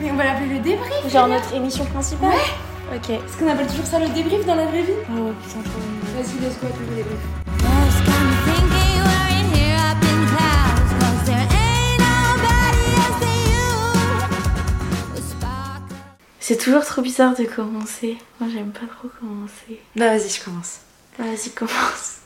Mais on va l'appeler le débrief. Genre notre émission principale Ouais. Ok. Est-ce qu'on appelle toujours ça le débrief dans la vraie vie Oh putain, trop. Vas-y, let's go appeler le débrief. C'est toujours trop bizarre de commencer. Moi j'aime pas trop commencer. Bah vas-y, je commence. Vas-y, commence.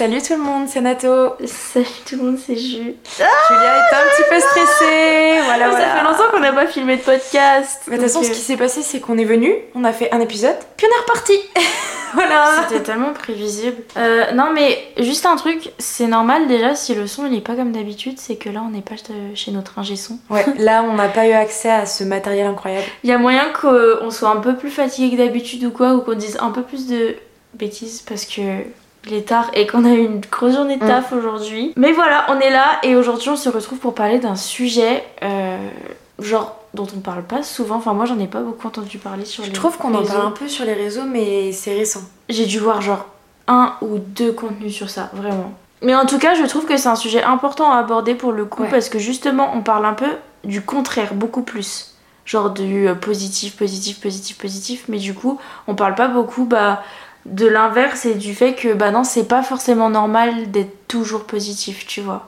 Salut tout le monde, c'est Nato. Salut tout le monde, c'est Jules. Julia est un petit peu stressée. Voilà, ça voilà. fait longtemps qu'on n'a pas filmé de podcast. Mais de toute façon, ce qui s'est passé, c'est qu'on est venu, on a fait un épisode, puis on est reparti. voilà. C'était tellement prévisible. Euh, non, mais juste un truc, c'est normal déjà si le son il est pas comme d'habitude, c'est que là on n'est pas de- chez notre ingé son. Ouais, là, on n'a pas eu accès à ce matériel incroyable. Il y a moyen qu'on soit un peu plus fatigué que d'habitude ou quoi, ou qu'on dise un peu plus de bêtises parce que il est tard et qu'on a eu une grosse journée de taf aujourd'hui. Mais voilà, on est là et aujourd'hui on se retrouve pour parler d'un sujet euh, genre dont on parle pas souvent. Enfin, moi j'en ai pas beaucoup entendu parler sur Je les trouve qu'on en parle un peu sur les réseaux, mais c'est récent. J'ai dû voir genre un ou deux contenus sur ça, vraiment. Mais en tout cas, je trouve que c'est un sujet important à aborder pour le coup Ouais. parce que justement, on parle un peu du contraire, beaucoup plus. Genre du euh, positif, positif, positif, positif. Mais du coup, on parle pas beaucoup bah, de l'inverse et du fait que bah non, c'est pas forcément normal d'être toujours positif, tu vois.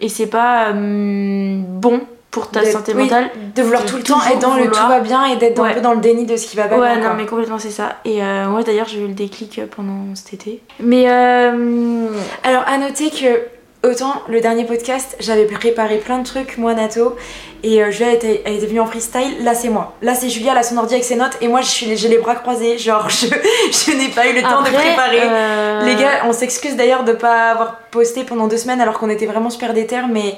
Et c'est pas euh, bon pour ta D'être- santé oui, mentale. De vouloir de tout le temps être dans le tout va bien et d'être Ouais. un peu dans le déni de ce qui va pas Ouais, bien. non, quoi. mais complètement, c'est ça. Et euh, moi, d'ailleurs, j'ai eu le déclic euh, pendant cet été. Mais euh, Alors, à noter que. Autant le dernier podcast, j'avais préparé plein de trucs, moi, Nato, et euh, Julia était, elle était venue en freestyle. Là, c'est moi. Là, c'est Julia, elle a son ordi avec ses notes, et moi, je suis, j'ai les bras croisés. Genre, je, je n'ai pas eu le temps de préparer. euh, Les gars, on s'excuse d'ailleurs de pas avoir posté pendant deux semaines alors qu'on était vraiment super déter, mais.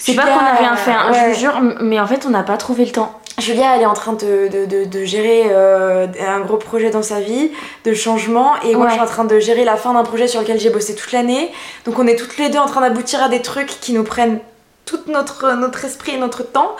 c'est pas qu'on a rien fait, hein, je vous jure, mais en fait, on n'a pas trouvé le temps. Julia, elle est en train de, de, de- de gérer euh, un gros projet dans sa vie, de changement, et moi je suis en train de gérer la fin d'un projet sur lequel j'ai bossé toute l'année. Donc on est toutes les deux en train d'aboutir à des trucs qui nous prennent tout notre, notre esprit et notre temps.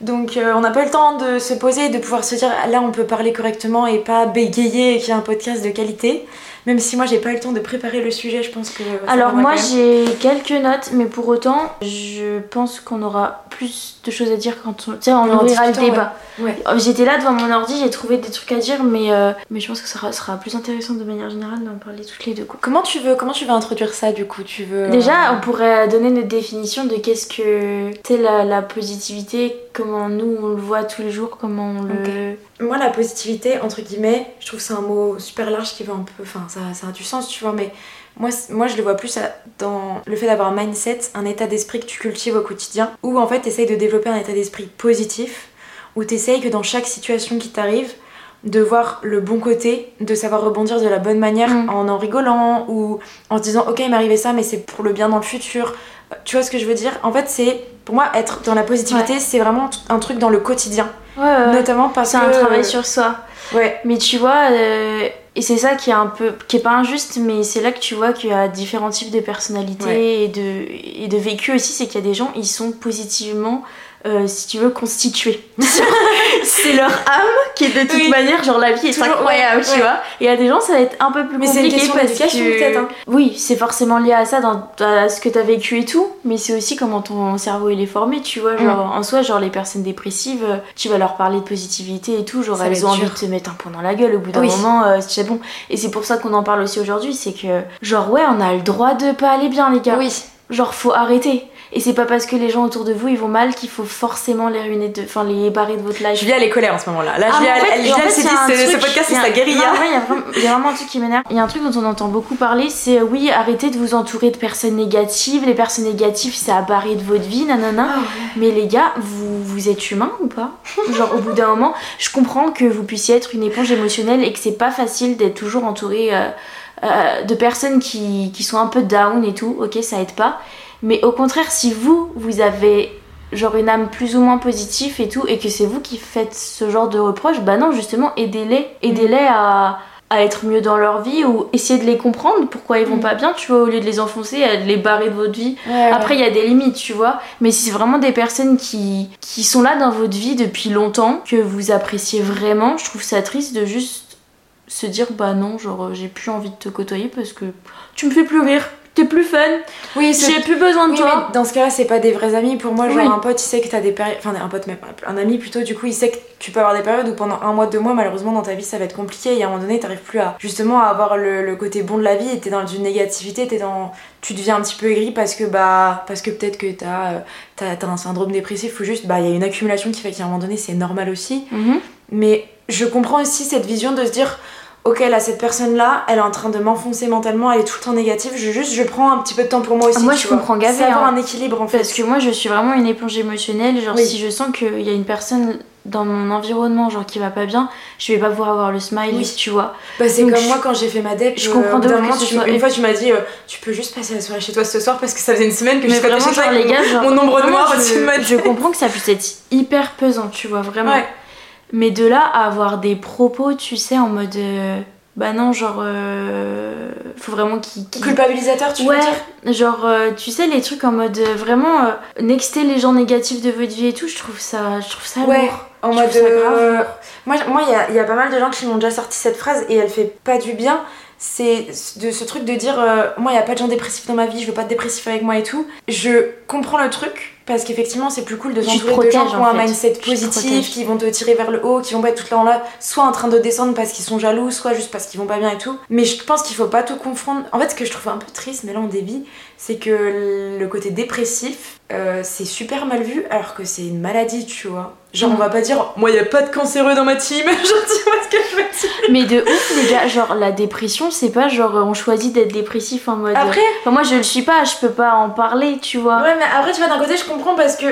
Donc euh, on n'a pas eu le temps de se poser et de pouvoir se dire là on peut parler correctement et pas bégayer et qu'il y a un podcast de qualité. Même si moi j'ai pas eu le temps de préparer le sujet, je pense que. Alors, moi, j'ai quelques notes, mais pour autant, je pense qu'on aura plus de choses à dire quand on. On En ouvrira le débat. Ouais. Euh, J'étais là devant mon ordi, j'ai trouvé des trucs à dire, mais, euh, mais je pense que ça sera, sera plus intéressant de manière générale d'en parler toutes les deux. Quoi. Comment tu veux comment tu veux introduire ça du coup? Tu veux Déjà, euh, on pourrait donner notre définition de qu'est-ce que. Tu sais, la, la positivité, comment nous on le voit tous les jours, comment on le. Moi, la positivité, entre guillemets, je trouve que c'est un mot super large qui veut un peu. Enfin, ça, ça a du sens, tu vois, mais moi, moi je le vois plus dans le fait d'avoir un mindset, un état d'esprit que tu cultives au quotidien, où en fait, tu essayes de développer un état d'esprit positif, où tu essayes que dans chaque situation qui t'arrive, de voir le bon côté, de savoir rebondir de la bonne manière Mm. en en rigolant ou en se disant ok il m'est arrivé ça mais c'est pour le bien dans le futur. Tu vois ce que je veux dire? En fait c'est pour moi être dans la positivité c'est vraiment un truc dans le quotidien. Ouais, ouais, ouais. Notamment parce C'est que un travail sur soi. Ouais. Mais tu vois, euh, et c'est ça qui est un peu, qui est pas injuste, mais c'est là que tu vois qu'il y a différents types de personnalités Ouais. et de et de vécu aussi, c'est qu'il y a des gens, ils sont positivement, euh, si tu veux, constitués. c'est leur âme qui est de toute Oui. manière, genre la vie est Toujours, incroyable, ouais, tu ouais. vois. Et a des gens, ça va être un peu plus Mais c'est une compliqué question parce que peut-être, hein. oui, c'est forcément lié à ça, dans à ce que t'as vécu et tout, mais c'est aussi comment ton cerveau il est formé, tu vois. Genre Mm. en soi, genre les personnes dépressives, euh, tu vas leur parler de positivité et tout, genre Ça elles ont envie dur. de te mettre un point dans la gueule au bout d'un Oui. moment, euh, c'est bon. Et c'est pour ça qu'on en parle aussi aujourd'hui, c'est que genre ouais, on a le droit de pas aller bien les gars. Oui. Genre faut arrêter. Et c'est pas parce que les gens autour de vous ils vont mal qu'il faut forcément les ruiner de, enfin les barrer de votre life. Julia elle est colère en ce moment là. Là Ah, Julia, en fait- elle, s'est dit ce, podcast c'est sa guérilla. Non, en vrai, il y, a vraiment- il y a vraiment un truc qui m'énerve. Il y a un truc dont on entend beaucoup parler, c'est euh, oui, arrêtez de vous entourer de personnes négatives. Les personnes négatives, ça a barré de votre vie, nanana. Ah Mais les gars, vous, vous êtes humain ou pas? Genre au bout d'un moment, je comprends que vous puissiez être une éponge émotionnelle et que c'est pas facile d'être toujours entouré euh, euh, de personnes qui, qui sont un peu down et tout. Ok, ça aide pas. Mais au contraire, si vous, vous avez genre une âme plus ou moins positive et tout, et que c'est vous qui faites ce genre de reproches, bah non, justement, aidez-les. Aidez-les à, à être mieux dans leur vie ou essayer de les comprendre pourquoi ils vont Mm. pas bien, tu vois, au lieu de les enfoncer, à les barrer de votre vie. Ouais, Après, il y a des limites, tu vois. Mais si c'est vraiment des personnes qui, qui sont là dans votre vie depuis longtemps, que vous appréciez vraiment, je trouve ça triste de juste se dire bah non, genre j'ai plus envie de te côtoyer parce que tu me fais plus rire. T'es plus fun, Oui, j'ai plus besoin de Oui, toi. mais dans ce cas-là, c'est pas des vrais amis. Pour moi, genre Oui. un pote, il sait que t'as des périodes. Enfin, un pote, même un ami plutôt, du coup, il sait que tu peux avoir des périodes où pendant un mois, deux mois, malheureusement, dans ta vie, ça va être compliqué. Et à un moment donné, t'arrives plus à justement à avoir le, le côté bon de la vie. Et t'es dans une négativité, t'es dans. Tu deviens un petit peu aigri parce que, bah. Parce que peut-être que t'as, euh, t'as un syndrome dépressif ou juste, bah, il y a une accumulation qui fait qu'à un moment donné, c'est normal aussi. Mhm. Mais je comprends aussi cette vision de se dire ok là cette personne là elle est en train de m'enfoncer mentalement elle est tout le temps négative je juste je prends un petit peu de temps pour moi aussi moi, tu je vois. comprends gavé, c'est avoir hein. un équilibre en fait Parce que moi, je suis vraiment une éponge émotionnelle. Genre, Oui. si je sens qu'il y a une personne dans mon environnement, genre qui va pas bien, je vais pas pouvoir avoir le smile, Oui. tu vois. bah, c'est comme je- moi quand j'ai fait ma dep je euh, comprends bout de moment, tu- soit- une fois tu m'as dit euh, tu peux juste passer la soirée chez toi ce soir parce que ça faisait une semaine que je suis pas chez toi les gars, genre. mon ombre noire je, ma je comprends que ça puisse être hyper pesant, tu vois, vraiment. ouais Mais de là à avoir des propos, tu sais, en mode. euh, bah non, genre. euh, faut vraiment qu'il. qu'il- culpabilisateur tu veux dire genre, euh, tu sais, les trucs en mode euh, vraiment nexter les gens négatifs de votre vie et tout, je trouve ça, je trouve ça Ouais, lourd. en Je mode grave moi il y a, il y a pas mal de gens qui m'ont déjà sorti cette phrase et elle fait pas du bien c'est de ce truc de dire euh, moi il y a pas de gens dépressifs dans ma vie je veux pas de dépressifs avec moi et tout je comprends le truc parce qu'effectivement c'est plus cool de s'entourer de gens qui ont un mindset positif qui vont te tirer vers le haut qui vont pas être tout le temps là soit en train de descendre parce qu'ils sont jaloux soit juste parce qu'ils vont pas bien et tout. Mais je pense qu'il faut pas tout confondre. En fait ce que je trouve un peu triste mais là on dévie c'est que le côté dépressif euh, c'est super mal vu alors que c'est une maladie tu vois. Genre Mhm. on va pas dire moi y a pas de cancéreux dans ma team. Genre tu vois ce que Mais de ouf, les gars, genre la dépression, c'est pas genre on choisit d'être dépressif en mode. après Enfin, moi je le suis pas, je peux pas en parler, tu vois. ouais mais après tu vois d'un côté je comprends parce que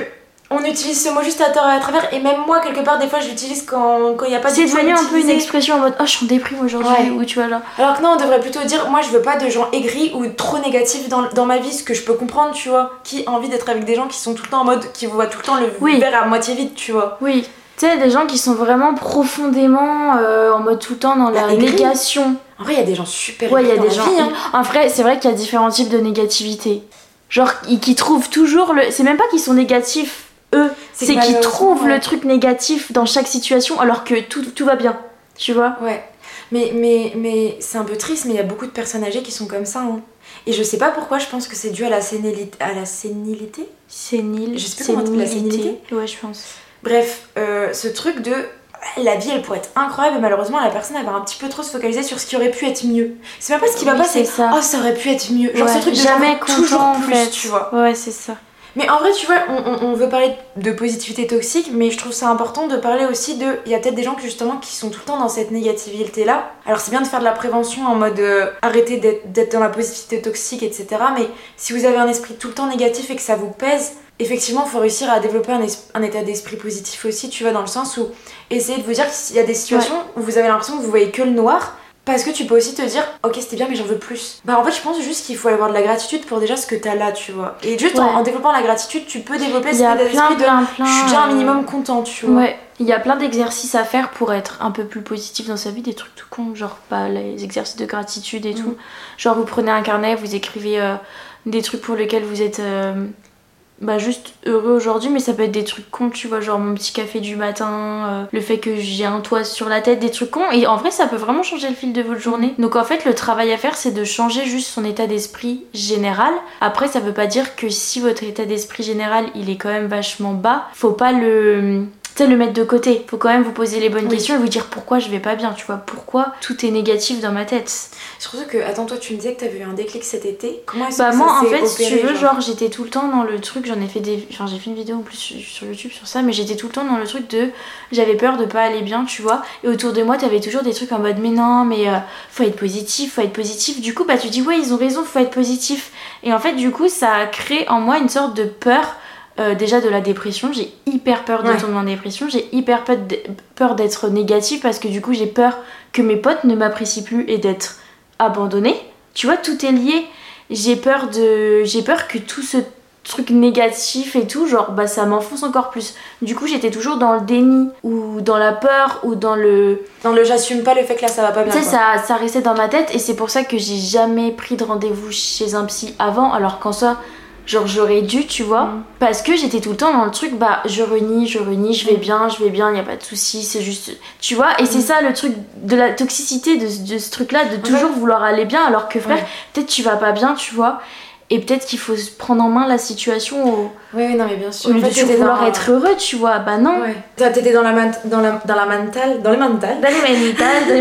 on utilise ce mot juste à tort et à travers et même moi quelque part des fois je l'utilise quand quand y a pas C'est tout à devenu un peu une expression en mode oh je suis en déprime aujourd'hui Ouais. ou tu vois genre. alors que non on devrait plutôt dire moi je veux pas de gens aigris ou trop négatifs dans, dans ma vie ce que je peux comprendre tu vois qui a envie d'être avec des gens qui sont tout le temps en mode qui voient tout le temps le Oui. verre à moitié vide tu vois Oui. Tu sais, des gens qui sont vraiment profondément euh, en mode tout le temps dans la Bah, aigris. négation. en vrai il y a des gens super Ouais, il y a des gens. la vie, hein. En vrai, c'est vrai qu'il y a différents types de négativité. Genre, qui qui trouvent toujours le. C'est même pas qu'ils sont négatifs, eux. C'est qu'ils trouvent ouais. le truc négatif dans chaque situation alors que tout, tout va bien. Tu vois? Ouais, mais, mais, mais c'est un peu triste, mais il y a beaucoup de personnes âgées qui sont comme ça. hein. Et je sais pas pourquoi, je pense que c'est dû à la sénilité. À la sénilité Sénile. Je sais plus comment on dit, la sénilité Ouais, je pense. Bref, euh, ce truc de la vie elle pourrait être incroyable et malheureusement la personne elle va un petit peu trop se focaliser sur ce qui aurait pu être mieux. C'est même pas ce qui va Oui, pas, c'est ça. oh ça aurait pu être mieux. Genre Ouais, ce truc de jamais genre, toujours content, en plus, fait. tu vois. Ouais, c'est ça. Mais en vrai, tu vois, on, veut parler de positivité toxique, mais je trouve ça important de parler aussi de. Il y a peut-être des gens qui, justement qui sont tout le temps dans cette négativité-là. Alors, c'est bien de faire de la prévention en mode euh, arrêter d'être dans la positivité toxique, etc. Mais si vous avez un esprit tout le temps négatif et que ça vous pèse, effectivement, il faut réussir à développer un, état d'esprit positif aussi, tu vois, dans le sens où essayer de vous dire qu'il y a des situations où vous avez l'impression que vous voyez que le noir. Parce que tu peux aussi te dire, ok, c'était bien, mais j'en veux plus. Bah, en fait, je pense juste qu'il faut avoir de la gratitude pour déjà ce que t'as là, tu vois. Et juste en, Ouais. en développant la gratitude, tu peux développer Il cet y a état plein, d'esprit de plein, plein. je suis déjà un euh, minimum content, tu vois. Ouais, il y a plein d'exercices à faire pour être un peu plus positif dans sa vie, des trucs tout cons, genre pas les exercices de gratitude et Mm. tout. Genre vous prenez un carnet, vous écrivez euh, des trucs pour lesquels vous êtes euh, bah, juste heureux aujourd'hui, mais ça peut être des trucs cons, tu vois, genre mon petit café du matin, euh, le fait que j'ai un toit sur la tête, des trucs cons. Et en vrai, ça peut vraiment changer le fil de votre journée. Donc en fait, le travail à faire, c'est de changer juste son état d'esprit général. Après, ça veut pas dire que si votre état d'esprit général, il est quand même vachement bas, faut pas le le mettre de côté. Faut quand même vous poser les bonnes Oui. questions et vous dire pourquoi je vais pas bien, tu vois. Pourquoi tout est négatif dans ma tête. Surtout que, attends, toi, tu me disais que t'avais eu un déclic cet été. Comment est-ce Bah que moi ça en fait si tu veux genre j'étais tout le temps dans le truc j'en ai fait des enfin j'ai fait une vidéo en plus sur YouTube sur ça mais j'étais tout le temps dans le truc de j'avais peur de pas aller bien tu vois et autour de moi t'avais toujours des trucs en mode mais non mais euh, faut être positif faut être positif du coup bah tu dis ouais ils ont raison faut être positif et en fait du coup ça a créé en moi une sorte de peur euh, déjà de la dépression j'ai hyper peur de Ouais. tomber en dépression j'ai hyper peur d'être négative parce que du coup j'ai peur que mes potes ne m'apprécient plus et d'être abandonnée tu vois tout est lié j'ai peur de j'ai peur que tout ce truc négatif et tout genre bah ça m'enfonce encore plus du coup j'étais toujours dans le déni ou dans la peur ou dans le Dans le j'assume pas le fait que là ça va pas bien. tu sais ça ça restait dans ma tête et c'est pour ça que j'ai jamais pris de rendez-vous chez un psy avant alors qu'en soi Genre j'aurais dû, tu vois, Mm. parce que j'étais tout le temps dans le truc, bah je renie, je renie, je vais bien, je vais bien, y a pas de souci, c'est juste, tu vois. Et c'est Mm. ça le truc de la toxicité de, de ce truc-là, de toujours vouloir aller bien, alors que frère, Ouais. peut-être tu vas pas bien, tu vois. Et peut-être qu'il faut se prendre en main la situation au, Oui, oui, non, mais bien sûr. au lieu En fait, de vouloir dans- être heureux, tu vois. Bah non. Ouais. T'étais dans la, man- dans la, dans la mentale, dans les mentales. Dans les manitas, dans les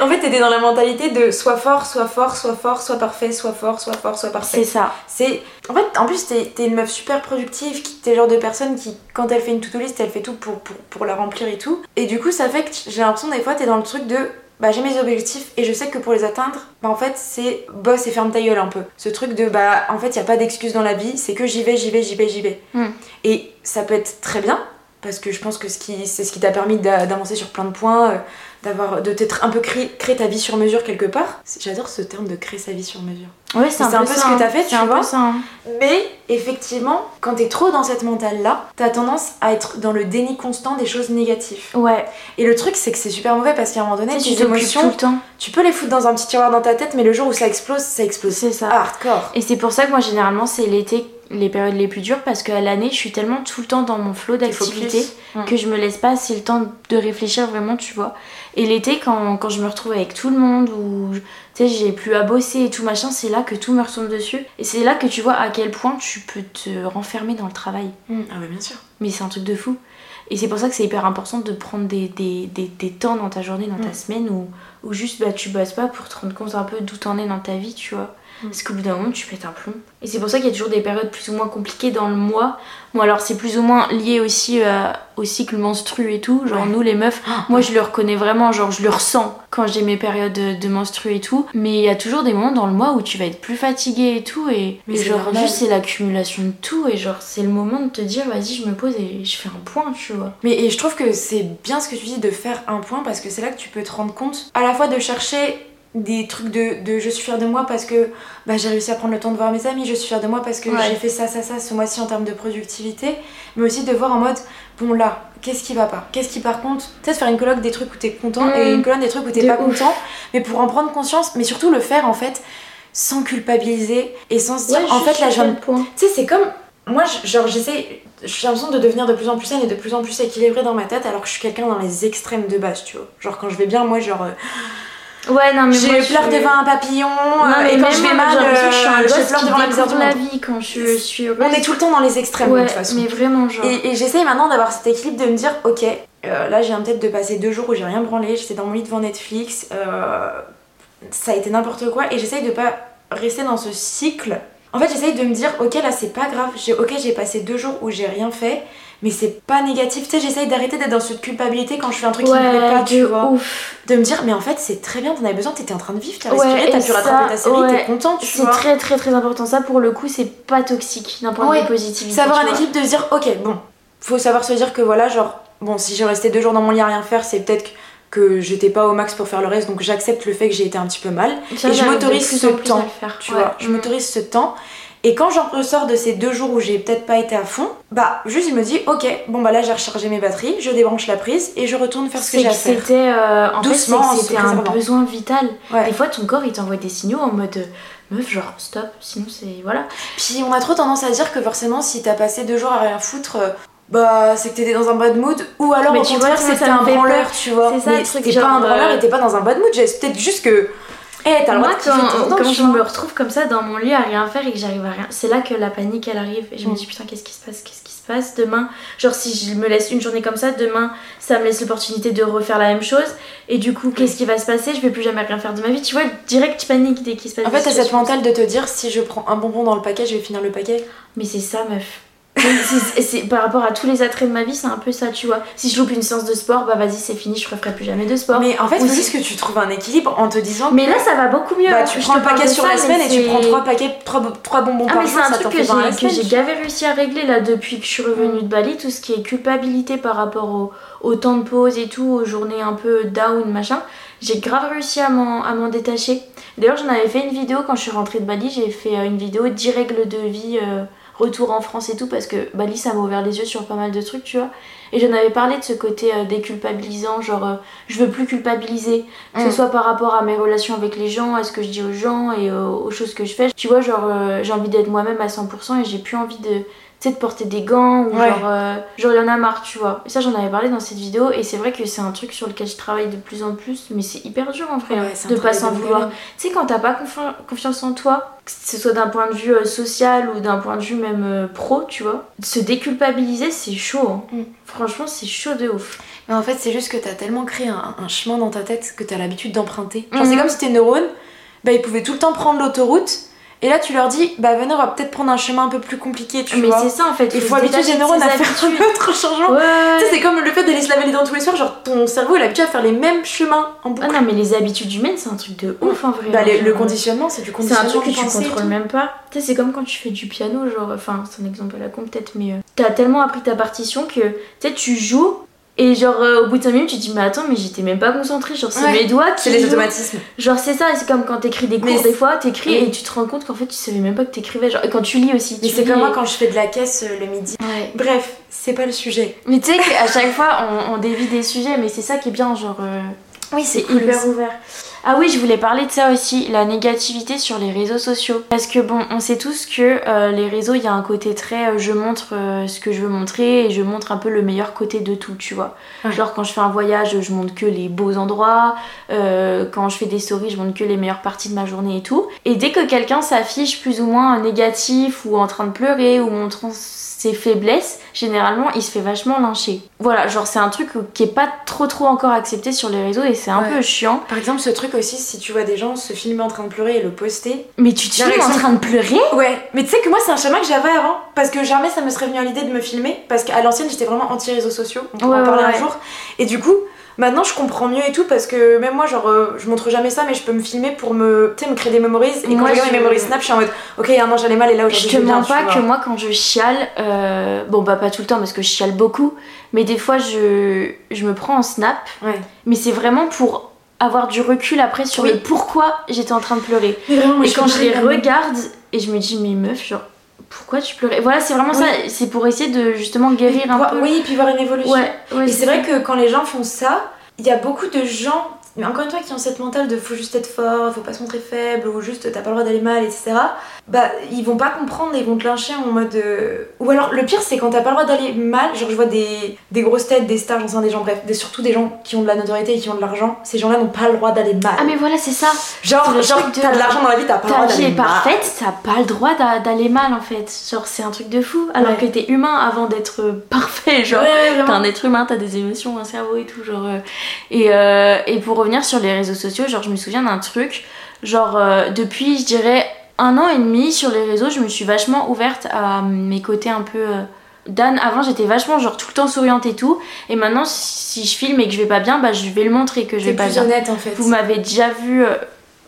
En fait, t'étais dans la mentalité de soit fort, soit fort, soit fort, soit parfait, soit fort, soit fort, soit parfait. C'est ça. C'est. En fait, en plus, t'es t'es une meuf super productive, qui t'es le genre de personne qui, quand elle fait une to-do list, elle fait tout pour, pour, pour la remplir et tout. Et du coup, ça fait que j'ai l'impression, des fois, t'es dans le truc de. Bah, j'ai mes objectifs et je sais que pour les atteindre, bah, en fait, c'est boss et ferme ta gueule un peu. Ce truc de, bah, en fait, y a pas d'excuse dans la vie, c'est que j'y vais, j'y vais, j'y vais, j'y vais. Hmm. Et ça peut être très bien, parce que je pense que c'est ce qui t'a permis d'a- d'avancer sur plein de points, euh, d'avoir de t'être un peu créé, ta vie sur mesure quelque part. J'adore ce terme de créer sa vie sur mesure. Ouais, c'est un, peu ça, ce que hein. t'as fait, tu un peu vois. ça, hein. Mais effectivement, quand t'es trop dans cette mentale-là, t'as tendance à être dans le déni constant des choses négatives. Ouais, Et le truc, c'est que c'est super mauvais parce qu'à un moment donné, tes émotions, tout le temps. tu peux les foutre dans un petit tiroir dans ta tête, mais le jour où ça explose, ça explose. C'est ça. Hardcore. Et c'est pour ça que moi, généralement, c'est l'été, les périodes les plus dures, parce qu'à l'année, je suis tellement tout le temps dans mon flot d'activité. Mm. que je me laisse pas assez le temps de réfléchir vraiment, tu vois. Et l'été, quand, quand je me retrouve avec tout le monde, ou tu sais, j'ai plus à bosser et tout machin, c'est là que tout me retombe dessus. Et c'est là que tu vois à quel point tu peux te renfermer dans le travail. Mm. Ah, bah bien sûr. Mais c'est un truc de fou. Et c'est pour ça que c'est hyper important de prendre des, des, des, des temps dans ta journée, dans ta Mm. semaine, où, où juste bah, tu bosses pas pour te rendre compte un peu d'où t'en es dans ta vie, tu vois. Mm. Parce qu'au bout d'un moment, tu pètes un plomb. Et c'est pour ça qu'il y a toujours des périodes plus ou moins compliquées dans le mois. Bon, alors c'est plus ou moins lié aussi euh, au cycle menstru et tout. Genre, Ouais. nous les meufs, moi je le reconnais vraiment, genre je le ressens quand j'ai mes périodes de, de menstru et tout. Mais il y a toujours des moments dans le mois où tu vas être plus fatiguée et tout. Et, Mais et genre, normal. juste c'est l'accumulation de tout. Et genre, c'est le moment de te dire, vas-y, je me pose et je fais un point, tu vois. Mais et je trouve que c'est bien ce que tu dis de faire un point parce que c'est là que tu peux te rendre compte à la fois de chercher des trucs de, de je suis fière de moi parce que bah, j'ai réussi à prendre le temps de voir mes amis, je suis fière de moi parce que Ouais. j'ai fait ça, ça, ça ce mois-ci en termes de productivité, mais aussi de voir en mode bon là, qu'est-ce qui va pas? Qu'est-ce qui par contre, tu sais, de faire une colloque des trucs où t'es content Mm. et une colonne des trucs où t'es pas ouf. content, mais pour en prendre conscience, mais surtout le faire en fait sans culpabiliser et sans se dire en fait là je tu sais, c'est comme. Moi, genre, j'essaie. J'ai l'impression de devenir de plus en plus saine et de plus en plus équilibrée dans ma tête, alors que je suis quelqu'un dans les extrêmes de base, tu vois. Genre, quand je vais bien, moi, genre. euh, Ouais, non, mais J'ai eu je devant un papillon, Non, euh, mais et quand même je vais mal, j'ai euh, qui devant la découvre la vie quand je suis heureuse. On est tout le temps dans les extrêmes, ouais, de toute façon. mais vraiment, genre. Et, et j'essaye maintenant d'avoir cet équilibre de me dire, ok, euh, là, j'ai peut-être de passer deux jours où j'ai rien branlé, j'étais dans mon lit devant Netflix, euh, ça a été n'importe quoi, et j'essaye de pas rester dans ce cycle. En fait, j'essaye de me dire, ok, là, c'est pas grave, j'ai, ok, j'ai passé deux jours où j'ai rien fait, mais c'est pas négatif. Tu sais, j'essaye d'arrêter d'être dans cette culpabilité quand je fais un truc qui me plaît pas, tu vois. ouf. De me dire, mais en fait, c'est très bien, t'en avais besoin, t'étais en train de vivre, t'as Ouais, respiré, t'as pu rattraper ta série, ouais, t'es content, tu C'est vois. très très très important. Ça, pour le coup, c'est pas toxique d'un point de vue positivité. C'est avoir tu un équilibre de se dire, ok, bon, faut savoir se dire que voilà, genre, bon, si j'ai resté deux jours dans mon lit à rien faire, c'est peut-être que j'étais pas au max pour faire le reste, donc j'accepte le fait que j'ai été un petit peu mal. Ça, et je m'autorise ce temps. Tu Ouais. vois, je m'autorise ce temps. Et quand j'en ressors de ces deux jours où j'ai peut-être pas été à fond, bah juste je me dis ok bon bah là j'ai rechargé mes batteries, je débranche la prise et je retourne faire ce que j'ai à faire. c'était euh, en Doucement, c'était un besoin vital. Ouais. Des fois, ton corps il t'envoie des signaux en mode euh, meuf, genre stop, sinon c'est voilà. Puis on a trop tendance à dire que forcément si t'as passé deux jours à rien foutre, euh, bah c'est que t'étais dans un bad mood ou alors Mais au contraire me un branleur tu vois. C'est ça, Mais le truc, t'es genre, pas un branleur et t'es pas dans un bad mood, c'est peut-être juste que. Eh t'as le droit Moi, quand, temps, quand je me retrouve comme ça dans mon lit à rien faire et que j'arrive à rien, c'est là que la panique elle arrive. Et je me Mm. dis putain, qu'est-ce qui se passe Qu'est-ce qui se passe Demain, genre si je me laisse une journée comme ça, demain ça me laisse l'opportunité de refaire la même chose. Et du coup, qu'est-ce qui va se passer? Je vais plus jamais rien faire de ma vie. Tu vois, direct tu paniques dès qu'il se passe En fait, t'as cette mentale de te dire si je prends un bonbon dans le paquet, je vais finir le paquet. Mais c'est ça, meuf. C'est- c'est par rapport à tous les attraits de ma vie, c'est un peu ça, tu vois. Si je loupe une séance de sport, bah vas-y, c'est fini, je referai plus jamais de sport. Mais en fait, si- juste que tu trouves un équilibre en te disant Mais que là, ça va beaucoup mieux. bah, hein. tu prends un paquet sur ça, la semaine et tu c'est- prends trois paquets, trois, bo- trois bonbons Ah par mais jour, c'est un truc que fait 20 à la j'ai gavé réussi à régler là depuis que je suis revenue de Bali, tout ce qui est culpabilité par rapport au, au temps de pause et tout, aux journées un peu down, machin, j'ai grave réussi à m'en à m'en détacher. D'ailleurs j'en avais fait une vidéo quand je suis rentrée de Bali, j'ai fait euh, une vidéo 10 règles de vie euh, retour en France et tout parce que Bali ça m'a ouvert les yeux sur pas mal de trucs, tu vois. Et j'en avais parlé de ce côté euh, déculpabilisant, genre euh, je veux plus culpabiliser, que ce Mm. soit par rapport à mes relations avec les gens, à ce que je dis aux gens et euh, aux choses que je fais. Tu vois, genre j'ai envie d'être moi-même à 100% et j'ai plus envie de sais, de porter des gants ou Ouais. genre euh, genre il y en a marre tu vois et ça j'en avais parlé dans cette vidéo et c'est vrai que c'est un truc sur lequel je travaille de plus en plus mais c'est hyper dur en vrai Ouais, c'est de pas s'en vouloir tu sais quand t'as pas confi- confiance en toi que ce soit d'un point de vue euh, social ou d'un point de vue même euh, pro tu vois se déculpabiliser c'est chaud hein. Mm. franchement c'est chaud de ouf Mais en fait, c'est juste que t'as tellement créé un, un chemin dans ta tête que t'as l'habitude d'emprunter. Genre, Mhm. c'est comme si tes neurones, bah, ils pouvaient tout le temps prendre l'autoroute. Et là, tu leur dis, bah, venez, on va peut-être prendre un chemin un peu plus compliqué, tu mais vois. c'est ça en fait Il faut habituer les neurones à faire un autre changement. ouais Tu sais, c'est comme le fait d'aller se laver les dents tous les soirs, genre ton cerveau il est habitué à faire les mêmes chemins en boucle. ah non mais les habitudes humaines c'est un truc de ouf en vrai bah, hein, les- le genre, conditionnement, c'est du C'est un conditionnement. truc que tu contrôles même pas. Tu sais, c'est comme quand tu fais du piano, genre, enfin, c'est un exemple à la con peut-être, mais euh, t'as tellement appris ta partition que, tu sais, tu joues et genre, euh, au bout de 5 minutes, tu te dis, mais attends, mais j'étais même pas concentrée, genre, c'est Ouais, mes doigts qui. C'est les automatismes. Genre, c'est ça, c'est comme quand t'écris des Mais cours, c'est- des fois, t'écris et tu te rends compte qu'en fait, tu savais même pas que t'écrivais, genre, et quand tu lis aussi. Mais tu c'est lis comme moi quand je fais de la caisse euh, le midi. Ouais. Bref, c'est pas le sujet. Mais tu sais qu'à chaque fois, on, on dévie des sujets, mais c'est ça qui est bien, genre. euh, Oui, C'est hyper ouvert. Ah oui, je voulais parler de ça aussi, la négativité sur les réseaux sociaux. Parce que bon, on sait tous que euh, les réseaux, il y a un côté très euh, je montre euh, ce que je veux montrer et je montre un peu le meilleur côté de tout, tu vois. Ouais. Genre quand je fais un voyage, je montre que les beaux endroits, quand je fais des stories, je montre que les meilleures parties de ma journée et tout. Et dès que quelqu'un s'affiche plus ou moins négatif ou en train de pleurer ou montrant ses faiblesses, généralement il se fait vachement lyncher. Voilà, genre c'est un truc qui est pas trop trop encore accepté sur les réseaux et c'est un Ouais. peu chiant. Par exemple, ce truc aussi, si tu vois des gens se filmer en train de pleurer et le poster. Mais tu te filmes en train de pleurer? Ouais, mais tu sais que moi, c'est un schéma que j'avais avant. Parce que jamais ça me serait venu à l'idée de me filmer. Parce qu'à l'ancienne, j'étais vraiment anti-réseaux sociaux. On pourra Ouais, en parler ouais, un jour. Et du coup. Maintenant je comprends mieux et tout parce que même moi genre euh, je montre jamais ça mais je peux me filmer pour me, me créer des memories et quand je regarde je- mes memories snap je suis en mode ok il y a un an j'allais mal et là Je aujourd'hui te vais bien, mens pas que moi quand je chiale, euh, bon bah pas tout le temps parce que je chiale beaucoup, mais des fois je, je me prends en snap, Ouais. mais c'est vraiment pour avoir du recul après sur Oui. le pourquoi j'étais en train de pleurer. Vraiment, et je quand je les regarde et je me dis mais meuf genre pourquoi tu pleurais Voilà c'est vraiment ça, c'est pour essayer de justement guérir un Voir- peu. Oui, puis voir une évolution. ouais, ouais, Et c'est vrai que quand les gens font ça, il y a beaucoup de gens, mais encore une fois, qui ont cette mentale de faut juste être fort, faut pas se montrer faible, ou juste t'as pas le droit d'aller mal, etc. Bah, ils vont pas comprendre, ils vont te lyncher en mode. euh, Ou alors, le pire, c'est quand t'as pas le droit d'aller mal, genre je vois des, des grosses têtes, des stars, j'en sais des gens, bref, des, surtout des gens qui ont de la notoriété et qui ont de l'argent, ces gens-là n'ont pas le droit d'aller mal. Ah mais voilà c'est ça. genre, genre de- t'as de l'argent dans la vie, t'as pas le Ta droit vie d'aller est mal. parfaite, t'as pas le droit d'a- d'aller mal en fait. Genre c'est un truc de fou. Alors Ouais. que t'es humain avant d'être euh, parfait. Genre Ouais, ouais, t'es un être humain, t'as des émotions, un cerveau et tout. Genre, euh, et, euh, et pour revenir sur les réseaux sociaux, genre je me souviens d'un truc. Genre euh, depuis je dirais un an et demi sur les réseaux, je me suis vachement ouverte à mes côtés un peu. euh, Dan, avant j'étais vachement genre tout le temps souriante et tout, et maintenant si je filme et que je vais pas bien, bah je vais le montrer que je vais pas plus bien. honnête en fait. Vous m'avez déjà vu euh,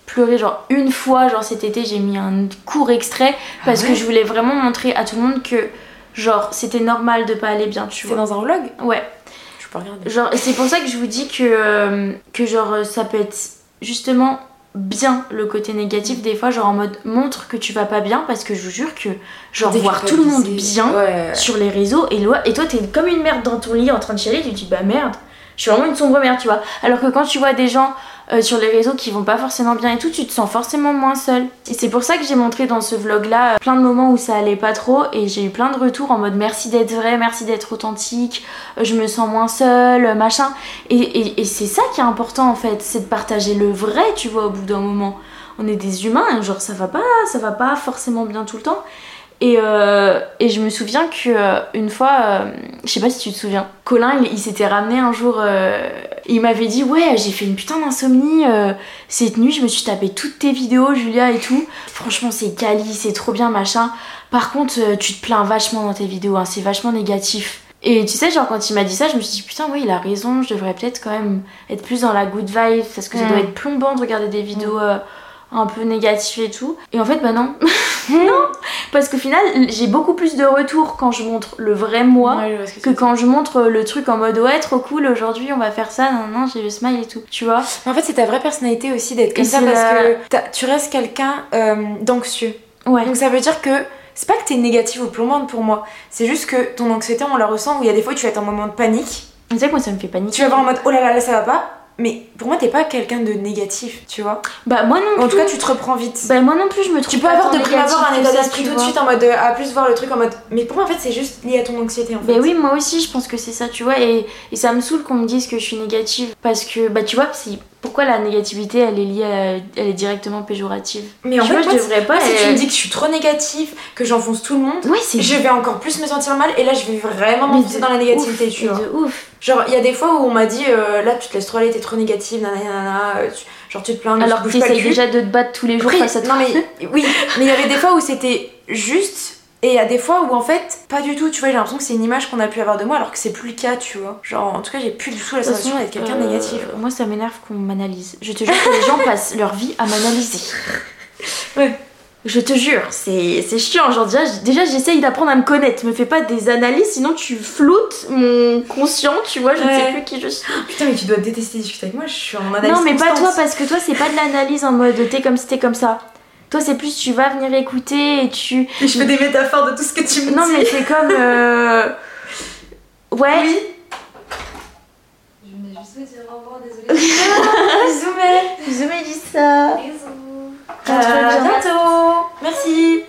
pleurer genre une fois, genre cet été j'ai mis un court extrait parce Ah que ouais je voulais vraiment montrer à tout le monde que genre c'était normal de pas aller bien, tu C'est vois. dans un vlog? Ouais, peux regarder. genre c'est pour ça que je vous dis que, euh, que genre euh, ça peut être justement bien le côté négatif des fois genre en mode montre que tu vas pas bien parce que je vous jure que genre voir tout le monde bien Ouais. sur les réseaux et, et toi t'es comme une merde dans ton lit en train de chialer tu te dis bah merde je suis vraiment une sombre merde tu vois alors que quand tu vois des gens euh, sur les réseaux qui vont pas forcément bien et tout tu te sens forcément moins seule. Et c'est pour ça que j'ai montré dans ce vlog là plein de moments où ça allait pas trop et j'ai eu plein de retours en mode merci d'être vrai merci d'être authentique euh, je me sens moins seule euh, machin. Et, et- c'est ça qui est important en fait c'est de partager le vrai tu vois au bout d'un moment. On est des humains et genre ça va pas ça va pas forcément bien tout le temps et, euh, et je me souviens que euh, fois, euh, je sais pas si tu te souviens, Colin il, il s'était ramené un jour, euh, il m'avait dit ouais j'ai fait une putain d'insomnie cette nuit, je me suis tapé toutes tes vidéos Julia et tout, franchement c'est quali, c'est trop bien machin. Par contre tu te plains vachement dans tes vidéos, hein, c'est vachement négatif. Et tu sais genre quand il m'a dit ça, je me suis dit putain oui il a raison, je devrais peut-être quand même être plus dans la good vibe parce que ça Mm. doit être plombant de regarder des vidéos euh, un peu négatives et tout. Et en fait bah non, non parce qu'au final, j'ai beaucoup plus de retours quand je montre le vrai moi Ouais, que quand je montre le truc en mode ouais, trop cool, aujourd'hui on va faire ça, non, non, j'ai le smile et tout. Tu vois En fait, c'est ta vraie personnalité aussi d'être comme Et ça c'est parce la- que tu restes quelqu'un euh, d'anxieux. Ouais. Donc ça veut dire que c'est pas que t'es négative ou plombante pour moi, c'est juste que ton anxiété on la ressent où il y a des fois tu vas être en moment de panique, Tu sais que moi ça me fait paniquer. tu vas avoir en mode oh là là là ça va pas, mais pour moi t'es pas quelqu'un de négatif, tu vois. Bah moi non En plus. tout cas tu te reprends vite. Bah moi non plus je me trouve tu peux pas avoir de prime abord un état d'esprit tout de suite en mode euh, à plus voir le truc en mode mais pour moi en fait c'est juste lié à ton anxiété en fait. Bah oui, moi aussi, je pense que c'est ça, tu vois, et, et ça me saoule qu'on me dise que je suis négative. Parce que, bah tu vois, si, pourquoi la négativité, elle est liée à, elle est directement péjorative Mais en Tu fait, vois, je moi, devrais pas, moi, si tu elle- me dis que je suis trop négative, que j'enfonce tout le monde, c'est je vais encore plus me sentir mal et là je vais vraiment m'enfoncer dans la négativité, ouf, tu vois. de ouf. Genre, il y a des fois où on m'a dit euh, là tu te laisses trop aller, t'es trop négative, nanana, euh, tu- genre tu te plains, Alors que t'essayes déjà de te battre tous les jours Après, face à toi. non mais oui, mais il y avait des fois où c'était juste et il y a des fois où en fait pas du tout, tu vois, j'ai l'impression que c'est une image qu'on a pu avoir de moi alors que c'est plus le cas, tu vois. Genre en tout cas, j'ai plus du tout la sensation d'être quelqu'un de euh, négatif. Moi, ça m'énerve qu'on m'analyse. Je te jure que les gens passent leur vie à m'analyser. Ouais. Je te jure, c'est c'est chiant. Genre, déjà, j'essaye d'apprendre à me connaître. Me fais pas des analyses, sinon tu floutes mon conscient, tu vois. Je ne sais plus qui je suis. Putain, mais tu dois détester discuter avec moi, je suis en analyse Non, mais pas toi, parce que toi, c'est pas de l'analyse en mode t'es comme si t'es comme ça. Toi, c'est plus tu vas venir écouter et tu. Et je fais des métaphores de tout ce que tu me Non, dis. mais c'est comme. euh, Ouais. Oui. Je venais juste dire au revoir, désolée. Bisous. Bisous, Mélissa. Bisous. À bientôt. Merci.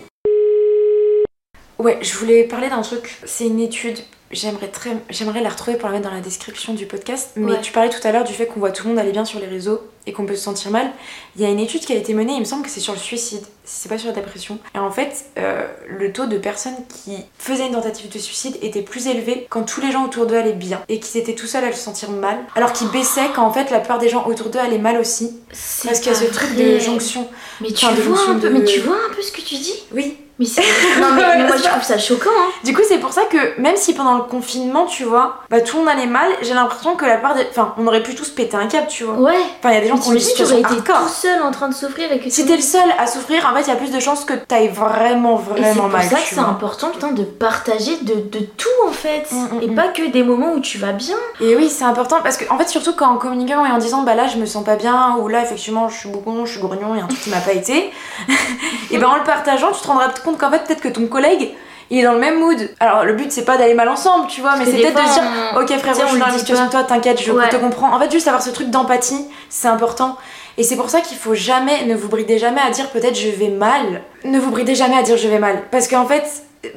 Ouais, je voulais parler d'un truc. C'est une étude. J'aimerais très, j'aimerais la retrouver pour la mettre dans la description du podcast. Mais Ouais. tu parlais tout à l'heure du fait qu'on voit tout le monde aller bien sur les réseaux et qu'on peut se sentir mal. Il y a une étude qui a été menée. Il me semble que c'est sur le suicide. C'est pas sur la dépression. Et en fait, euh, le taux de personnes qui faisaient une tentative de suicide était plus élevé quand tous les gens autour d'eux allaient bien et qu'ils étaient tout seuls à se sentir mal, alors qu'ils baissaient quand en fait la plupart des gens autour d'eux allaient mal aussi. Parce qu'il y a ce truc de jonction. Mais tu Enfin, vois un peu, de- mais tu vois un peu ce que tu dis? Oui. Mais c'est. Non, mais, mais moi je trouve ça choquant, hein. Du coup, c'est pour ça que même si pendant le confinement, tu vois, bah tout le monde allait mal, j'ai l'impression que la part des. Enfin, on aurait pu tous péter un câble, tu vois. Ouais. Enfin, il y a des gens Mais qui ont situations été tout seul en train de souffrir et que Si t'es le seul à souffrir, en fait, il y a plus de chances que t'ailles vraiment, Et c'est vraiment pour mal. ça que c'est important putain de partager de, de tout en fait Mm, mm, et mm. pas que des moments où tu vas bien. Et oui, c'est important parce que, en fait, surtout quand en communiquant et en disant, bah là, je me sens pas bien, ou là, effectivement, je suis bougon, je suis grognon, il y a un truc qui m'a pas été, et ben en le partageant, tu te rendras compte qu'en fait, peut-être que ton collègue, il est dans le même mood. Alors, le but, c'est pas d'aller mal ensemble, tu vois, mais c'est peut-être de se dire, on- Ok frérot, je suis dans la situation, toi t'inquiète, je Ouais. te comprends. En fait, juste avoir ce truc d'empathie, c'est important. Et c'est pour ça qu'il faut jamais, ne vous bridez jamais à dire peut-être je vais mal. Ne vous bridez jamais à dire je vais mal. Parce qu'en fait,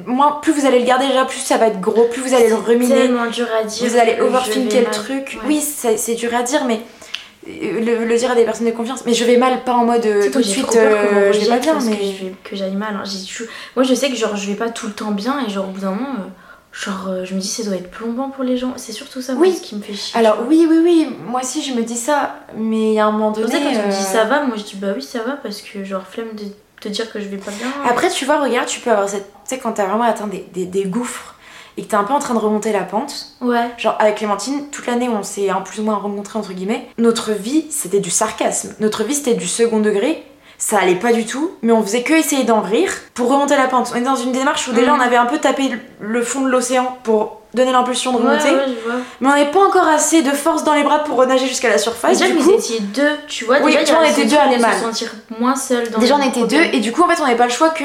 moi, plus vous allez le garder déjà, plus ça va être gros, plus vous allez le C'est ruminer. tellement dur à dire. Vous allez overthinker le truc. Ouais. Oui, c'est c'est dur à dire, mais le, le dire à des personnes de confiance. Mais je vais mal, pas en mode euh, tout de suite, euh, je vais pas bien. Mais... que j'aille mal. hein. Moi je sais que genre je vais pas tout le temps bien et genre au bout d'un moment, euh, genre euh, je me dis ça doit être plombant pour les gens. C'est surtout ça moi, Oui. ce qui me fait chier. Alors oui, oui, oui, moi aussi je me dis ça, mais il y a un moment donné... pour ça quand on me dit euh, ça va, moi je dis bah oui ça va parce que genre flemme de te dire que je vais pas bien. Après, tu vois, regarde, tu peux avoir cette. Tu sais, quand t'as vraiment atteint des, des, des gouffres et que t'es un peu en train de remonter la pente, Ouais. genre avec Clémentine, toute l'année où on s'est un plus ou moins rencontrés, entre guillemets, notre vie c'était du sarcasme. Notre vie c'était du second degré. Ça allait pas du tout, mais on faisait que essayer d'en rire pour remonter la pente. On est dans une démarche où déjà Mhm. on avait un peu tapé le- fond de l'océan pour donner l'impulsion de Ouais, remonter, ouais, je vois. mais on n'avait pas encore assez de force dans les bras pour renager jusqu'à la surface. Déjà du coup, vous étiez deux, tu vois, Oui, déjà, tu vois, on était deux à se sentir moins seul dans déjà on était deux, et du coup en fait on n'avait pas le choix que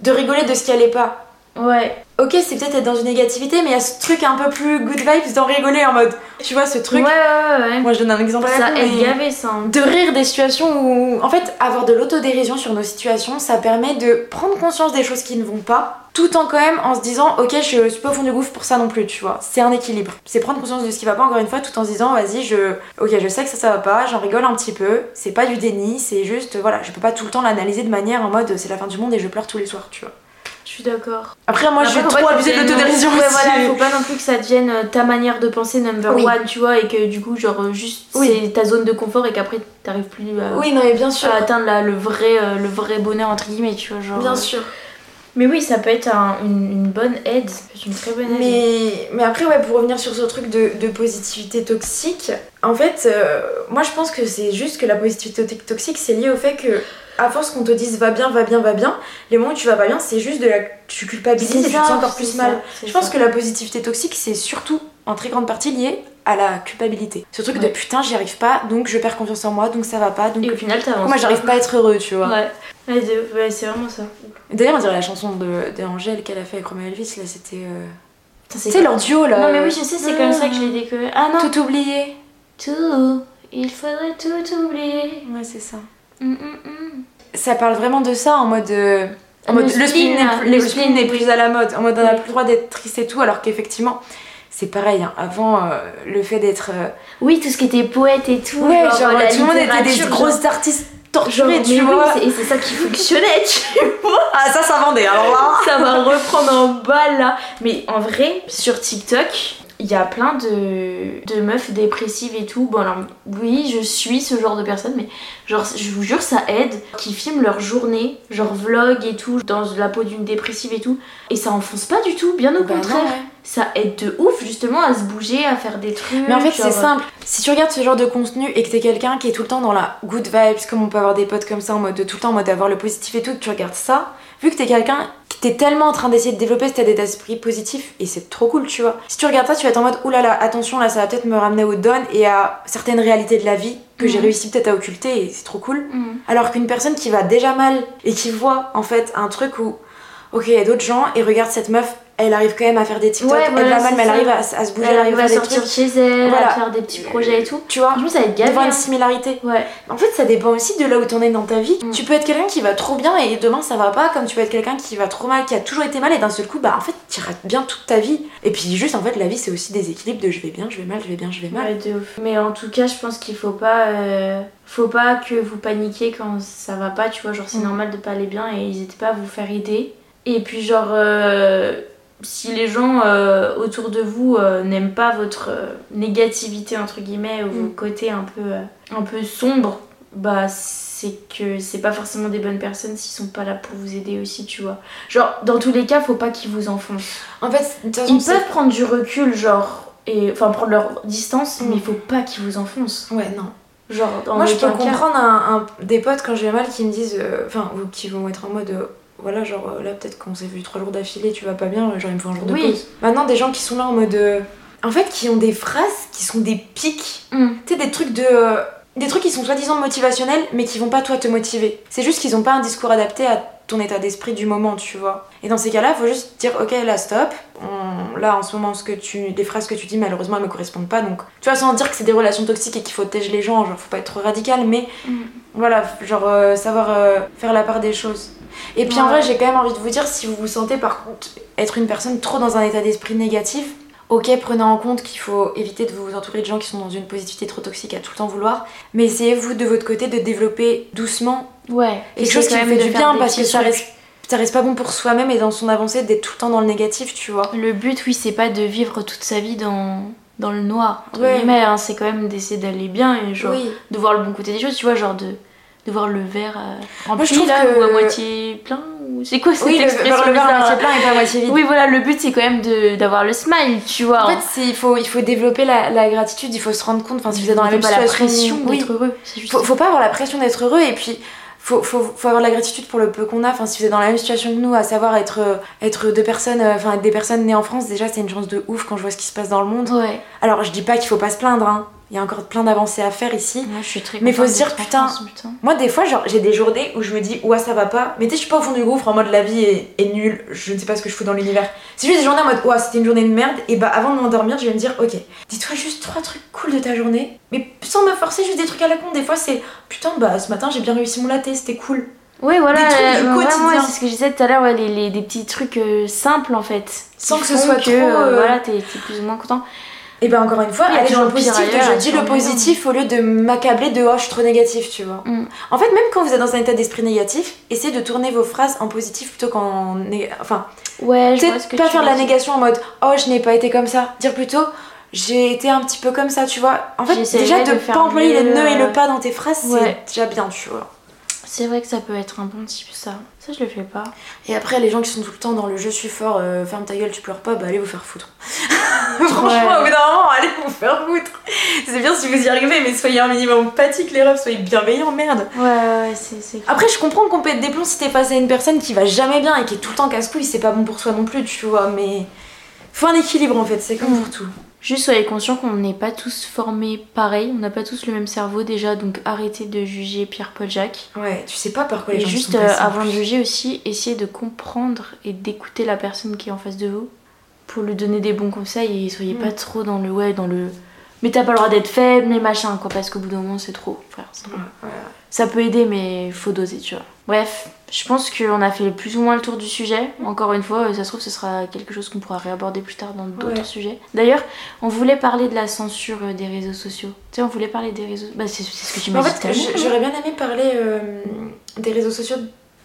de rigoler de ce qui allait pas. Ouais. Ok, c'est peut-être être dans une négativité, mais il y a ce truc un peu plus good vibes d'en rigoler en mode. Tu vois, ce truc. Ouais, ouais, ouais. Moi, je donne un exemple à la Ça aide gavé ça. hein. De rire des situations où. En fait, avoir de l'autodérision sur nos situations, ça permet de prendre conscience des choses qui ne vont pas, tout en quand même en se disant, ok, je suis pas au fond du gouffre pour ça non plus, tu vois. C'est un équilibre. C'est prendre conscience de ce qui va pas, encore une fois, tout en se disant, vas-y, je. Ok, je sais que ça, ça va pas, j'en rigole un petit peu. C'est pas du déni, c'est juste, voilà, je peux pas tout le temps l'analyser de manière en mode, c'est la fin du monde et je pleure tous les soirs, tu vois. Je suis d'accord. Après, moi, Après, j'ai faut trop ça de l'autodérision Ouais, aussi. voilà, faut pas non plus que ça devienne euh, ta manière de penser number Oui. one, tu vois, et que du coup, genre, euh, juste Oui. c'est ta zone de confort et qu'apré t'arrives plus à, Oui, non, mais bien sûr. à atteindre la- le, vrai, euh, le vrai bonheur, entre guillemets, tu vois, genre. Bien euh. sûr. Mais oui, ça peut être un- une, une bonne aide, être une très bonne aide. Mais, mais après, ouais, pour revenir sur ce truc de, de positivité toxique, en fait, euh, moi je pense que c'est juste que la positivité to- toxique, c'est lié au fait que, à force qu'on te dise va bien, va bien, va bien, les moments où tu vas pas bien, c'est juste de la. Tu culpabilises et tu te sens encore plus c'est mal. c'est Je pense ça. que la positivité toxique, c'est surtout en très grande partie lié à la culpabilité. Ce truc de putain, j'y arrive pas, donc je perds confiance en moi, donc ça va pas, donc Et au final, t'avances. moi j'arrive pas à être heureux, tu vois. Ouais, Ouais, de- ouais, c'est vraiment ça. D'ailleurs, on dirait la chanson de, de Angèle qu'elle a fait avec Romain Elvis, là c'était. euh, sais, leur duo là. Non, mais oui, je sais, c'est comme ça que je l'ai découvert. Ah non, Tout oublié. tout. Il faudrait tout oublier. Ouais, c'est ça. Hum, hum, hum. Ça parle vraiment de ça en mode. euh, en Le mode le spleen n'est plus- le le spleen n'est spleen, plus à la mode. En mode on n'a plus le droit d'être triste et tout, alors qu'effectivement, c'est pareil. hein. Avant, euh, le fait d'être. euh, Oui, tout ce qui était poète et tout. Ouais, genre, tout le monde était des grosses artistes mais tu oui, vois. Et c'est ça qui fonctionnait, tu vois. Ah, ça, ça vendait, alors là. Ça va reprendre en balle là. Mais en vrai, sur TikTok, il y a plein de, de meufs dépressives et tout. Bon, alors, oui, je suis ce genre de personne, mais genre, je vous jure, ça aide. Qui filment leur journée, genre vlog et tout, dans la peau d'une dépressive et tout. Et ça enfonce pas du tout, bien au Bah non, contraire. ouais. Ça aide de ouf, justement, à se bouger, à faire des trucs. Mais en fait, c'est simple. Si tu regardes ce genre de contenu et que t'es quelqu'un qui est tout le temps dans la good vibes, comme on peut avoir des potes comme ça, en mode de tout le temps en mode avoir le positif et tout, que tu regardes ça, vu que t'es quelqu'un t'es tellement en train d'essayer de développer cet état d'esprit positif, et c'est trop cool, tu vois. Si tu regardes ça, tu vas être en mode oulala, attention, là, ça va peut-être me ramener au down et à certaines réalités de la vie que j'ai Mhm. réussi peut-être à occulter, et c'est trop cool. Mm. Alors qu'une personne qui va déjà mal et qui voit en fait un truc où, ok, il y a d'autres gens et regarde cette meuf, elle arrive quand même à faire des TikTok, Ouais, elle va mal, mais elle arrive à, à se bouger, elle, Elle arrive à faire des sortir trucs. de chez elle, Voilà. à faire des petits projets et tout. Tu vois, Franchement, ça va être gavé. devant hein. une similarité. Ouais. En fait, ça dépend aussi de là où t'en es dans ta vie. Mm. Tu peux être quelqu'un qui va trop bien et demain ça va pas, comme tu peux être quelqu'un qui va trop mal, qui a toujours été mal et d'un seul coup, bah en fait, t'iras bien toute ta vie. Et puis juste, en fait, la vie c'est aussi des équilibres de je vais bien, je vais mal, je vais bien, je vais mal. Ouais, de ouf. Mais en tout cas, je pense qu'il faut pas, euh, faut pas que vous paniquiez quand ça va pas, tu vois. Genre, c'est Mm. normal de pas aller bien et n'hésitez pas à vous faire aider. Et puis, genre, euh, si les gens euh, autour de vous euh, n'aiment pas votre euh, négativité, entre guillemets, ou vos Mm. côtés un peu, un peu sombres, bah, c'est que c'est pas forcément des bonnes personnes s'ils sont pas là pour vous aider aussi, tu vois. Genre, dans tous les cas, faut pas qu'ils vous enfoncent. En fait, Ils peuvent prendre du recul, genre, et enfin prendre leur distance, Mm. mais il faut pas qu'ils vous enfoncent. Ouais, non. Genre, dans Moi, je peux comprendre un, un- des potes quand je vais mal qui me disent, enfin, ou qui vont être en mode, voilà, genre euh, là, peut-être qu'on s'est vu trois jours d'affilée, tu vas pas bien, genre il me faut un jour de Oui. pause. Maintenant, des gens qui sont là en mode, euh, en fait, qui ont des phrases qui sont des pics, Mm. tu sais, des trucs de. euh, des trucs qui sont soi-disant motivationnels, mais qui vont pas toi te motiver. C'est juste qu'ils ont pas un discours adapté à ton état d'esprit du moment, tu vois. Et dans ces cas-là, faut juste dire, ok, là, stop. On- Là, en ce moment, ce que tu... les phrases que tu dis, malheureusement, elles me correspondent pas. Donc, tu vois, sans dire que c'est des relations toxiques et qu'il faut tège les gens, genre, faut pas être trop radical, mais Mm. voilà, genre, euh, savoir euh, faire la part des choses. Et puis, en vrai, j'ai quand même envie de vous dire, si vous vous sentez, par contre, être une personne trop dans un état d'esprit négatif, Ok, prenez en compte qu'il faut éviter de vous entourer de gens qui sont dans une positivité trop toxique à tout le temps vouloir, mais essayez vous de votre côté de développer doucement Ouais. quelque chose qui vous fait du bien parce que ça reste, ça reste pas bon pour soi-même et dans son avancée d'être tout le temps dans le négatif, tu vois. Le but, oui, c'est pas de vivre toute sa vie dans, dans le noir. entre Ouais. guillemets, hein, c'est quand même d'essayer d'aller bien et genre Oui. de voir le bon côté des choses, tu vois, genre de, de voir le verre euh, rempli trouve là, que- ou à moitié plein. Ou... C'est quoi cette Oui, expression le verre à moitié plein et pas à moitié vide. Oui, voilà, le but c'est quand même de- d'avoir le smile, tu vois. En fait, il faut, il faut développer la, la gratitude, il faut se rendre compte, enfin, si vous êtes dans la même pas la situation, pression oui, d'être heureux. Juste faut, faut pas avoir la pression d'être heureux et puis faut, faut, faut avoir la gratitude pour le peu qu'on a. Enfin, si vous êtes dans la même situation que nous, à savoir être, euh, être deux personnes, euh, enfin être des personnes nées en France, déjà c'est une chance de ouf quand je vois ce qui se passe dans le monde. Ouais. Alors je dis pas qu'il faut pas se plaindre, hein. Il y a encore plein d'avancées à faire ici. Moi, je suis très Mais faut se dire, putain. Moi, des fois, genre, j'ai des journées où je me dis, ouais, ça va pas. Mais tu sais, je suis pas au fond du gouffre en mode la vie est, est nulle, je ne sais pas ce que je fous dans l'univers. C'est juste des journées en mode, ouais, c'était une journée de merde. Et bah, avant de m'endormir, je vais me dire, ok, dis-toi juste trois trucs cool de ta journée. Mais sans me forcer, juste des trucs à la con. Des fois, c'est, putain, bah, ce matin, j'ai bien réussi mon latte, c'était cool. Oui, voilà, Des trucs du euh, vraiment, quotidien. ouais, c'est ce que je disais tout à l'heure, ouais, les, les- des petits trucs euh, simples en fait. Sans que ce soit que, trop, euh, voilà, t'es plus ou moins content. Et bah, encore une fois, Il y a aller dans le positif, ailleurs, je dis le positif au lieu de m'accabler de, oh, je suis trop négatif, tu vois. Mm. En fait, même quand vous êtes dans un état d'esprit négatif, essayez de tourner vos phrases en positif plutôt qu'en. Enfin, Ouais, je vois ce Peut-être que pas tu faire de la négation en mode oh je n'ai pas été comme ça. Dire plutôt j'ai été un petit peu comme ça, tu vois. En fait, déjà de de pas employer les nœuds et le pas dans tes phrases, ouais. c'est déjà bien, tu vois. C'est vrai que ça peut être un bon type, ça. Ça, je le fais pas. Et après, les gens qui sont tout le temps dans le je suis fort, euh, ferme ta gueule, tu pleures pas, bah allez vous faire foutre. Franchement, au bout d'un moment, allez vous faire foutre. C'est bien si vous y arrivez, mais soyez un minimum empathique, les refs, soyez bienveillants, merde. Ouais, ouais, c'est. c'est- Après, je comprends qu'on peut être des plombs si t'es face à une personne qui va jamais bien et qui est tout le temps casse-couille, c'est pas bon pour soi non plus, tu vois, mais faut un équilibre en fait, c'est comme Mm. pour tout. Juste soyez conscients qu'on n'est pas tous formés pareil, on n'a pas tous le même cerveau déjà, donc arrêtez de juger Pierre-Paul Jacques. Ouais, tu sais pas par quoi les Et gens juste sont euh, passés, avant de juger aussi, essayez de comprendre et d'écouter la personne qui est en face de vous pour lui donner des bons conseils et soyez Mm. pas trop dans le ouais, dans le mais t'as pas le droit d'être faible, mais machin quoi, parce qu'au bout d'un moment c'est trop, frère. c'est trop. Ouais, ouais. Ça peut aider, mais faut doser, tu vois. Bref, je pense qu'on a fait plus ou moins le tour du sujet. Encore une fois, euh, ça se trouve, ce sera quelque chose qu'on pourra réaborder plus tard dans d'autres Ouais. sujets. D'ailleurs, on voulait parler de la censure euh, des réseaux sociaux. Tu sais, on voulait parler des réseaux. Bah, c'est ce que tu m'as en dit tout fait, j'aurais bien aimé parler euh, des réseaux sociaux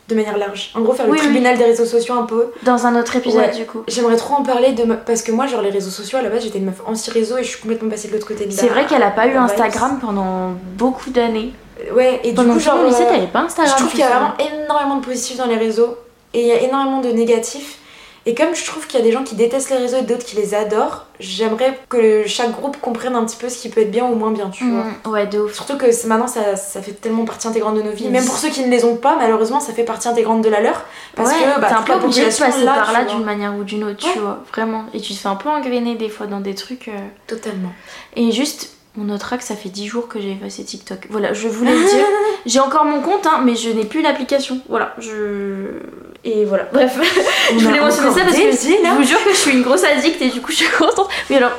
de manière large. En gros, faire Oui, le oui. tribunal des réseaux sociaux un peu. Dans un autre épisode, Ouais. du coup. J'aimerais trop en parler de parce que moi, genre les réseaux sociaux, à la base, j'étais une meuf anti-réseau et je suis complètement passée de l'autre côté de. C'est vrai qu'elle a pas eu Instagram pendant beaucoup d'années. vibes. Ouais, et du Pendant coup, tout genre. lycée, euh, t'avais pas Instagram. je trouve qu'il y a vraiment énormément de positifs dans les réseaux et il y a énormément de négatifs. Et comme je trouve qu'il y a des gens qui détestent les réseaux et d'autres qui les adorent, j'aimerais que chaque groupe comprenne un petit peu ce qui peut être bien ou moins bien, tu vois. Mm, ouais, de ouf. Surtout que maintenant ça, ça fait tellement partie intégrante de nos vies. Même pour ceux qui ne les ont pas, malheureusement, ça fait partie intégrante de la leur. Parce ouais, que bah, t'es un peu obligé de passer là, par là d'une manière ou d'une autre, Ouais. tu vois, vraiment. Et tu te fais un peu engrainer des fois dans des trucs. euh, Totalement. Et juste, on notera que ça fait 10 jours que j'ai effacé TikTok. Voilà, je voulais le dire. J'ai encore mon compte, hein, mais je n'ai plus l'application. Voilà, je. Et voilà, bref. Je voulais mentionner ça parce que je vous jure que je suis une grosse addict et du coup je suis contente. Mais alors,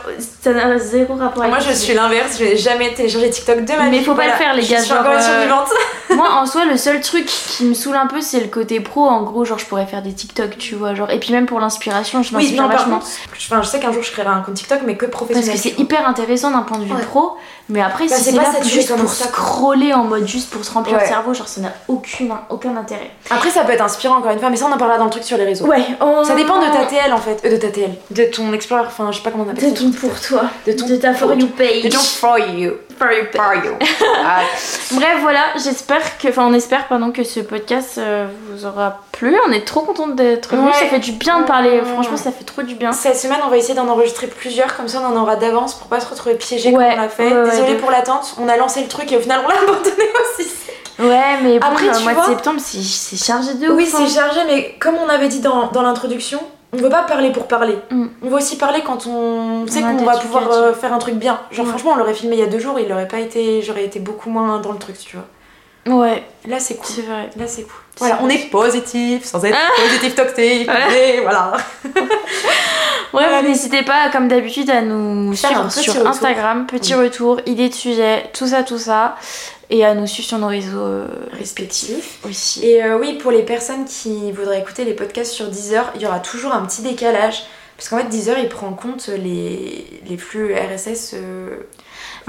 ça n'a zéro rapport avec Moi, je suis l'inverse. Je n'ai jamais téléchargé TikTok de ma vie. Mais faut pas le faire, les gars, Je suis genre, encore une euh, survivante. Moi, en soi, le seul truc qui me saoule un peu, c'est le côté pro. En gros, genre, je pourrais faire des TikTok, tu vois. Genre... Et puis même pour l'inspiration, je m'inspire vachement. enfin, je sais qu'un jour je créerai un compte TikTok, mais que Parce professionnel. que c'est hyper intéressant d'un point de vue Ouais. pro, mais après, Bah, si c'est là juste pour scroller en mode juste pour se remplir le cerveau, genre ça n'a aucun intérêt. Après, ça peut être inspirant encore une fois, mais ça, on en parlera dans le truc sur les réseaux. Ouais, on- Ça dépend de ta TL en fait. Euh, de ta TL. De ton Explorer, enfin, je sais pas comment on appelle De ça. ton pour toi, De ton de ta for you page. De ton for you. For you page. For you. Ah, Bref, voilà, j'espère que, enfin, on espère pardon que ce podcast euh, vous aura plu. On est trop contente d'être venus. Ouais. Ça fait du bien de parler. Ouais. Franchement, ça fait trop du bien. Cette semaine, on va essayer d'en enregistrer plusieurs, comme ça on en aura d'avance pour pas se retrouver piégé Ouais, comme on l'a fait. Désolée de pour l'attente, on a lancé le truc et au final on l'a abandonné aussi. Ouais, mais bon, Après, le tu mois vois- de septembre, c'est c'est chargé de Oui, ouf. hein. c'est chargé, mais comme on avait dit dans, dans l'introduction, on veut pas parler pour parler. Mm. On veut aussi parler quand on sait On qu'on va pouvoir euh, faire un truc bien. Genre Ouais. franchement, on l'aurait filmé il y a deux jours, il aurait pas été, j'aurais été beaucoup moins dans le truc, tu vois. Ouais, Là c'est cool. c'est vrai. Là c'est cool. C'est Voilà, on est positif, sans être Ah. positif toxique. Voilà. Et voilà. Allez. n'hésitez pas, comme d'habitude, à nous Faire suivre sur retour. Instagram, petit retour, idées de sujets, tout ça, tout ça, et à nous suivre sur nos réseaux euh, respectifs Respectif. aussi. Et euh, oui, pour les personnes qui voudraient écouter les podcasts sur Deezer, il y aura toujours un petit décalage. Parce qu'en fait, Deezer, il prend en compte les, les flux RSS euh,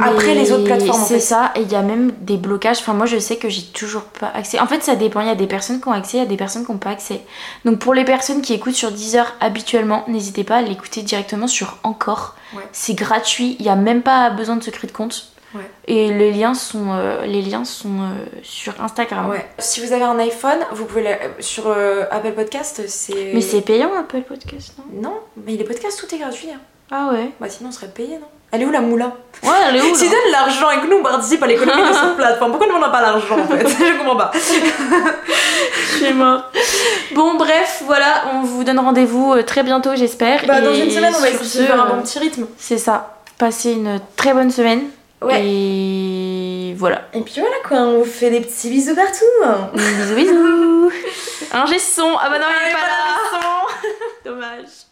après les autres plateformes. En C'est fait. ça, et il y a même des blocages. Enfin, moi, je sais que j'ai toujours pas accès. En fait, ça dépend. Il y a des personnes qui ont accès, il y a des personnes qui n'ont pas accès. Donc, pour les personnes qui écoutent sur Deezer habituellement, n'hésitez pas à l'écouter directement sur Encore. Ouais. C'est gratuit, il n'y a même pas besoin de se créer de compte. Ouais. Et les liens sont, euh, les liens sont euh, sur Instagram. Ouais. Si vous avez un iPhone, vous pouvez la- euh, sur euh, Apple Podcast, c'est. Mais c'est payant Apple Podcast, non? Non, mais les podcasts, tout est gratuit. hein. Ah ouais Bah sinon, on serait payé, non? Elle est où la moula Ouais, elle est où Si là donne l'argent et que nous on participe à l'économie de cette plateforme, pourquoi nous on n'a pas l'argent en fait Je comprends pas. Je suis mort. Bon, bref, voilà, on vous donne rendez-vous euh, très bientôt, j'espère. Bah, dans une semaine, on va essayer de faire un euh, bon petit rythme. C'est ça. Passez une très bonne semaine. Ouais. Et voilà. Et puis voilà quoi, on vous fait des petits bisous partout. Bisous, bisous. Un son. Ah bah non, il est Ah, pas là. Dommage.